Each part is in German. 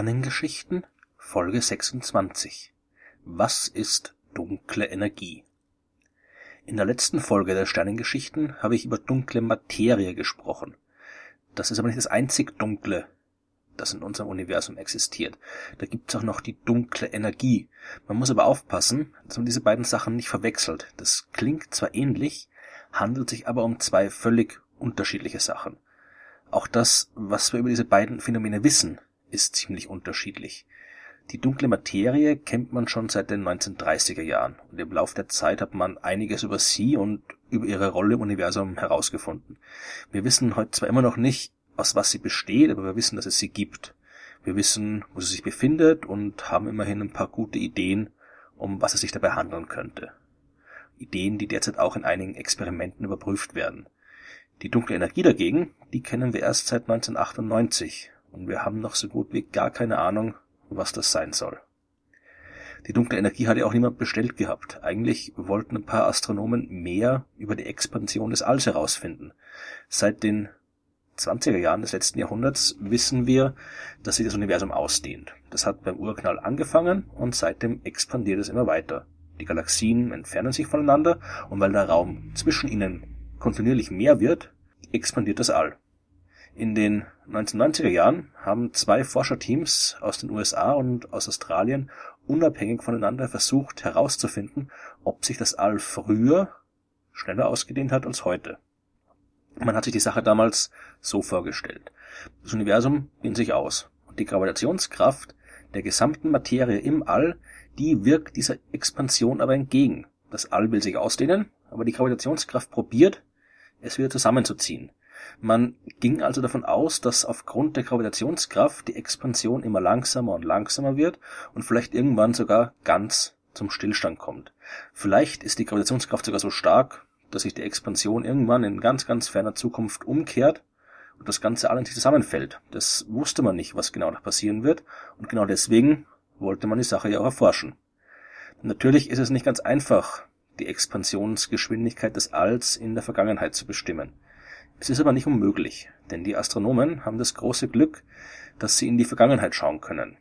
Sternengeschichten Folge 26 Was ist dunkle Energie? In der letzten Folge der Sternengeschichten habe ich über dunkle Materie gesprochen. Das ist aber nicht das einzig Dunkle, das in unserem Universum existiert. Da gibt es auch noch die dunkle Energie. Man muss aber aufpassen, dass man diese beiden Sachen nicht verwechselt. Das klingt zwar ähnlich, handelt sich aber um zwei völlig unterschiedliche Sachen. Auch das, was wir über diese beiden Phänomene wissen, ist ziemlich unterschiedlich. Die dunkle Materie kennt man schon seit den 1930er Jahren und im Lauf der Zeit hat man einiges über sie und über ihre Rolle im Universum herausgefunden. Wir wissen heute zwar immer noch nicht, aus was sie besteht, aber wir wissen, dass es sie gibt. Wir wissen, wo sie sich befindet und haben immerhin ein paar gute Ideen, um was es sich dabei handeln könnte. Ideen, die derzeit auch in einigen Experimenten überprüft werden. Die dunkle Energie dagegen, die kennen wir erst seit 1998 und wir haben noch so gut wie gar keine Ahnung, was das sein soll. Die dunkle Energie hat ja auch niemand bestellt gehabt. Eigentlich wollten ein paar Astronomen mehr über die Expansion des Alls herausfinden. Seit den 20er Jahren des letzten Jahrhunderts wissen wir, dass sich das Universum ausdehnt. Das hat beim Urknall angefangen und seitdem expandiert es immer weiter. Die Galaxien entfernen sich voneinander und weil der Raum zwischen ihnen kontinuierlich mehr wird, expandiert das All. In den 1990er Jahren haben zwei Forscherteams aus den USA und aus Australien unabhängig voneinander versucht herauszufinden, ob sich das All früher schneller ausgedehnt hat als heute. Man hat sich die Sache damals so vorgestellt. Das Universum dehnt sich aus und die Gravitationskraft der gesamten Materie im All, die wirkt dieser Expansion aber entgegen. Das All will sich ausdehnen, aber die Gravitationskraft probiert, es wieder zusammenzuziehen. Man ging also davon aus, dass aufgrund der Gravitationskraft die Expansion immer langsamer und langsamer wird und vielleicht irgendwann sogar ganz zum Stillstand kommt. Vielleicht ist die Gravitationskraft sogar so stark, dass sich die Expansion irgendwann in ganz, ganz ferner Zukunft umkehrt und das Ganze alles zusammenfällt. Das wusste man nicht, was genau da passieren wird und genau deswegen wollte man die Sache ja auch erforschen. Natürlich ist es nicht ganz einfach, die Expansionsgeschwindigkeit des Alls in der Vergangenheit zu bestimmen. Es ist aber nicht unmöglich, denn die Astronomen haben das große Glück, dass sie in die Vergangenheit schauen können.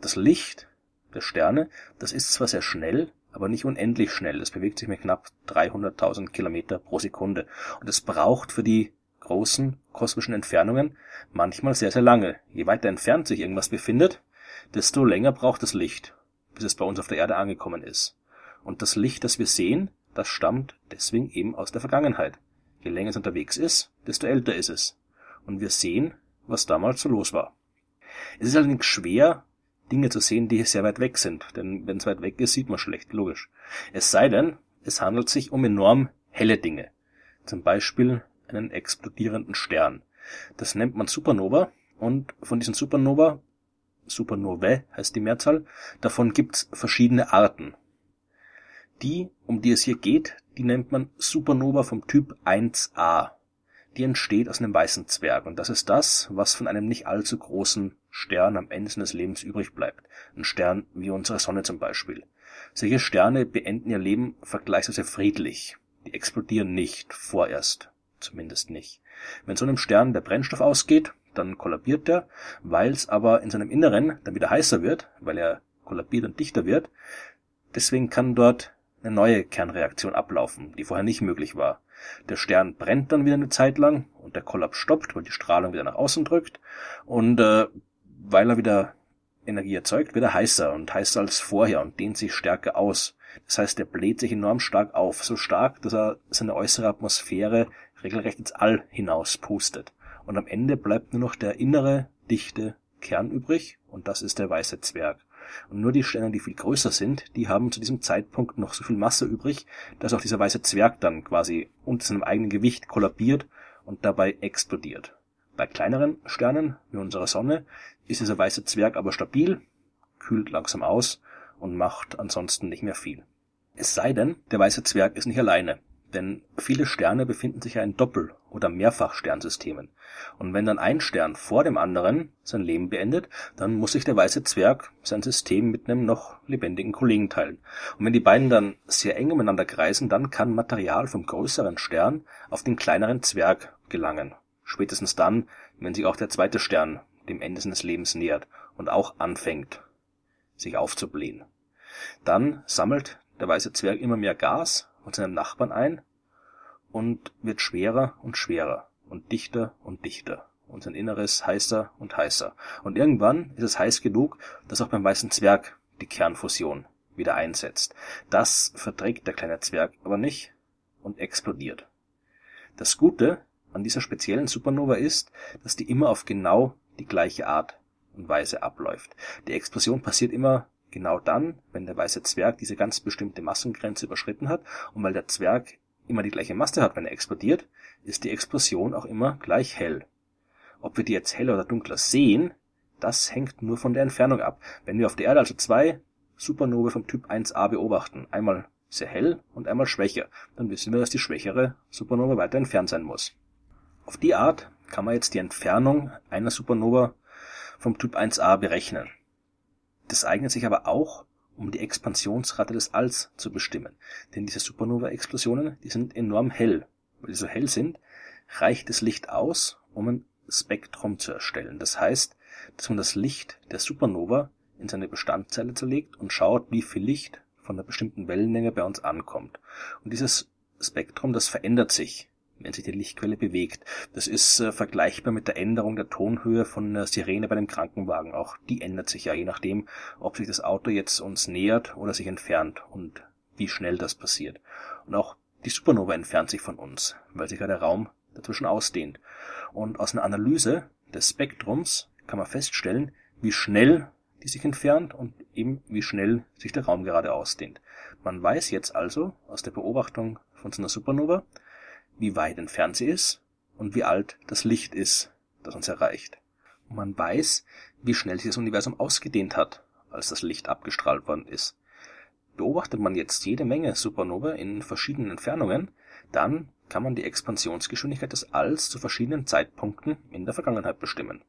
Das Licht der Sterne, das ist zwar sehr schnell, aber nicht unendlich schnell. Es bewegt sich mit knapp 300.000 Kilometer pro Sekunde. Und es braucht für die großen kosmischen Entfernungen manchmal sehr, sehr lange. Je weiter entfernt sich irgendwas befindet, desto länger braucht das Licht, bis es bei uns auf der Erde angekommen ist. Und das Licht, das wir sehen, das stammt deswegen eben aus der Vergangenheit. Je länger es unterwegs ist, desto älter ist es. Und wir sehen, was damals so los war. Es ist allerdings schwer, Dinge zu sehen, die sehr weit weg sind, denn wenn es weit weg ist, sieht man schlecht, logisch. Es sei denn, es handelt sich um enorm helle Dinge. Zum Beispiel einen explodierenden Stern. Das nennt man Supernova und von diesen Supernova, Supernovae heißt die Mehrzahl, davon gibt's verschiedene Arten. Die, um die es hier geht, die nennt man Supernova vom Typ 1a. Die entsteht aus einem weißen Zwerg und das ist das, was von einem nicht allzu großen Stern am Ende seines Lebens übrig bleibt. Ein Stern wie unsere Sonne zum Beispiel. Solche Sterne beenden ihr Leben vergleichsweise friedlich. Die explodieren nicht, vorerst. Zumindest nicht. Wenn so einem Stern der Brennstoff ausgeht, dann kollabiert er, weil es aber in seinem Inneren dann wieder heißer wird, weil er kollabiert und dichter wird. Deswegen kann dort eine neue Kernreaktion ablaufen, die vorher nicht möglich war. Der Stern brennt dann wieder eine Zeit lang und der Kollaps stoppt, weil die Strahlung wieder nach außen drückt und äh, weil er wieder Energie erzeugt, wird er heißer und heißer als vorher und dehnt sich stärker aus. Das heißt, er bläht sich enorm stark auf, so stark, dass er seine äußere Atmosphäre regelrecht ins All hinaus pustet. Und am Ende bleibt nur noch der innere, dichte Kern übrig und das ist der weiße Zwerg. Und nur die Sterne, die viel größer sind, die haben zu diesem Zeitpunkt noch so viel Masse übrig, dass auch dieser weiße Zwerg dann quasi unter seinem eigenen Gewicht kollabiert und dabei explodiert. Bei kleineren Sternen, wie unserer Sonne, ist dieser weiße Zwerg aber stabil, kühlt langsam aus und macht ansonsten nicht mehr viel. Es sei denn, der weiße Zwerg ist nicht alleine. Denn viele Sterne befinden sich ja in Doppel- oder Mehrfachsternsystemen. Und wenn dann ein Stern vor dem anderen sein Leben beendet, dann muss sich der weiße Zwerg sein System mit einem noch lebendigen Kollegen teilen. Und wenn die beiden dann sehr eng umeinander kreisen, dann kann Material vom größeren Stern auf den kleineren Zwerg gelangen. Spätestens dann, wenn sich auch der zweite Stern dem Ende seines Lebens nähert. und auch anfängt, sich aufzublähen. Dann sammelt der weiße Zwerg immer mehr Gas von seinen Nachbarn ein und wird schwerer und schwerer und dichter und dichter und sein Inneres heißer und heißer. Und irgendwann ist es heiß genug, dass auch beim weißen Zwerg die Kernfusion wieder einsetzt. Das verträgt der kleine Zwerg aber nicht und explodiert. Das Gute an dieser speziellen Supernova ist, dass die immer auf genau die gleiche Art und Weise abläuft. Die Explosion passiert immer genau dann, wenn der weiße Zwerg diese ganz bestimmte Massengrenze überschritten hat und weil der Zwerg immer die gleiche Masse hat, wenn er explodiert, ist die Explosion auch immer gleich hell. Ob wir die jetzt heller oder dunkler sehen, das hängt nur von der Entfernung ab. Wenn wir auf der Erde also zwei Supernovae vom Typ 1a beobachten, einmal sehr hell und einmal schwächer, dann wissen wir, dass die schwächere Supernova weiter entfernt sein muss. Auf die Art kann man jetzt die Entfernung einer Supernova vom Typ 1a berechnen. Das eignet sich aber auch, um die Expansionsrate des Alls zu bestimmen. Denn diese Supernova-Explosionen, die sind enorm hell. Weil sie so hell sind, reicht das Licht aus, um ein Spektrum zu erstellen. Das heißt, dass man das Licht der Supernova in seine Bestandteile zerlegt und schaut, wie viel Licht von einer bestimmten Wellenlänge bei uns ankommt. Und dieses Spektrum, das verändert sich wenn sich die Lichtquelle bewegt. Das ist äh, vergleichbar mit der Änderung der Tonhöhe von einer Sirene bei einem Krankenwagen. Auch die ändert sich ja, je nachdem, ob sich das Auto jetzt uns nähert oder sich entfernt und wie schnell das passiert. Und auch die Supernova entfernt sich von uns, weil sich ja der Raum dazwischen ausdehnt. Und aus einer Analyse des Spektrums kann man feststellen, wie schnell die sich entfernt und eben wie schnell sich der Raum gerade ausdehnt. Man weiß jetzt also aus der Beobachtung von so einer Supernova, wie weit entfernt sie ist und wie alt das Licht ist, das uns erreicht. Und man weiß, wie schnell sich das Universum ausgedehnt hat, als das Licht abgestrahlt worden ist. Beobachtet man jetzt jede Menge Supernova in verschiedenen Entfernungen, dann kann man die Expansionsgeschwindigkeit des Alls zu verschiedenen Zeitpunkten in der Vergangenheit bestimmen.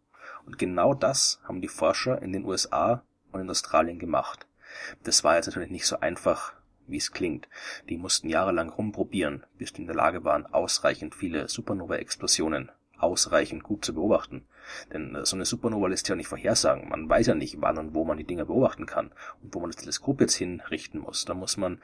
Und genau das haben die Forscher in den USA und in Australien gemacht. Das war jetzt natürlich nicht so einfach wie es klingt. Die mussten jahrelang rumprobieren, bis die in der Lage waren, ausreichend viele Supernova-Explosionen ausreichend gut zu beobachten. Denn äh, so eine Supernova lässt ja nicht vorhersagen. Man weiß ja nicht, wann und wo man die Dinger beobachten kann und wo man das Teleskop jetzt hinrichten muss. Da muss man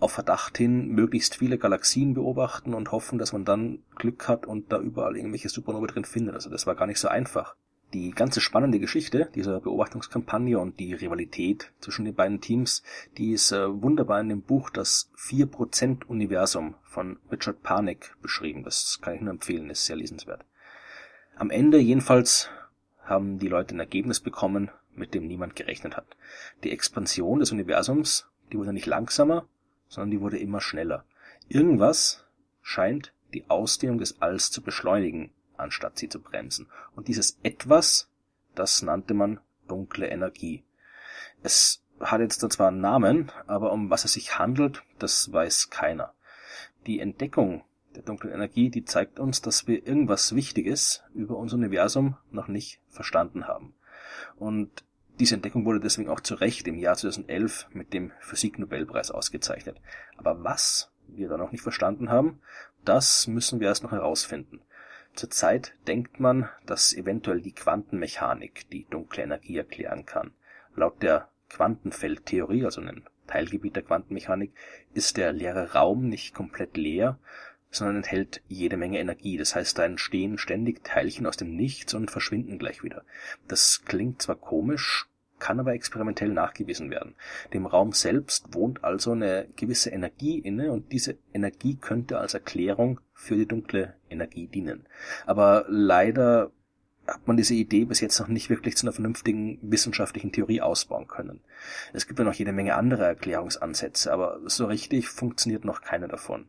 auf Verdacht hin möglichst viele Galaxien beobachten und hoffen, dass man dann Glück hat und da überall irgendwelche Supernova drin findet. Also das war gar nicht so einfach. Die ganze spannende Geschichte dieser Beobachtungskampagne und die Rivalität zwischen den beiden Teams, die ist äh, wunderbar in dem Buch Das 4% Universum von Richard Panik beschrieben. Das kann ich nur empfehlen, ist sehr lesenswert. Am Ende jedenfalls haben die Leute ein Ergebnis bekommen, mit dem niemand gerechnet hat. Die Expansion des Universums, die wurde nicht langsamer, sondern die wurde immer schneller. Irgendwas scheint die Ausdehnung des Alls zu beschleunigen anstatt sie zu bremsen. Und dieses Etwas, das nannte man dunkle Energie. Es hat jetzt zwar einen Namen, aber um was es sich handelt, das weiß keiner. Die Entdeckung der dunklen Energie, die zeigt uns, dass wir irgendwas Wichtiges über unser Universum noch nicht verstanden haben. Und diese Entdeckung wurde deswegen auch zu Recht im Jahr 2011 mit dem Physiknobelpreis ausgezeichnet. Aber was wir da noch nicht verstanden haben, das müssen wir erst noch herausfinden. Zurzeit denkt man, dass eventuell die Quantenmechanik die dunkle Energie erklären kann. Laut der Quantenfeldtheorie, also einem Teilgebiet der Quantenmechanik, ist der leere Raum nicht komplett leer, sondern enthält jede Menge Energie. Das heißt, da entstehen ständig Teilchen aus dem Nichts und verschwinden gleich wieder. Das klingt zwar komisch, kann aber experimentell nachgewiesen werden. Dem Raum selbst wohnt also eine gewisse Energie inne und diese Energie könnte als Erklärung für die dunkle Energie dienen. Aber leider hat man diese Idee bis jetzt noch nicht wirklich zu einer vernünftigen wissenschaftlichen Theorie ausbauen können. Es gibt ja noch jede Menge andere Erklärungsansätze, aber so richtig funktioniert noch keine davon.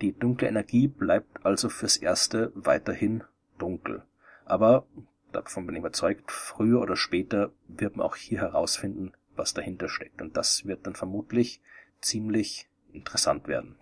Die dunkle Energie bleibt also fürs Erste weiterhin dunkel. Aber davon bin ich überzeugt, früher oder später wird man auch hier herausfinden, was dahinter steckt. Und das wird dann vermutlich ziemlich interessant werden.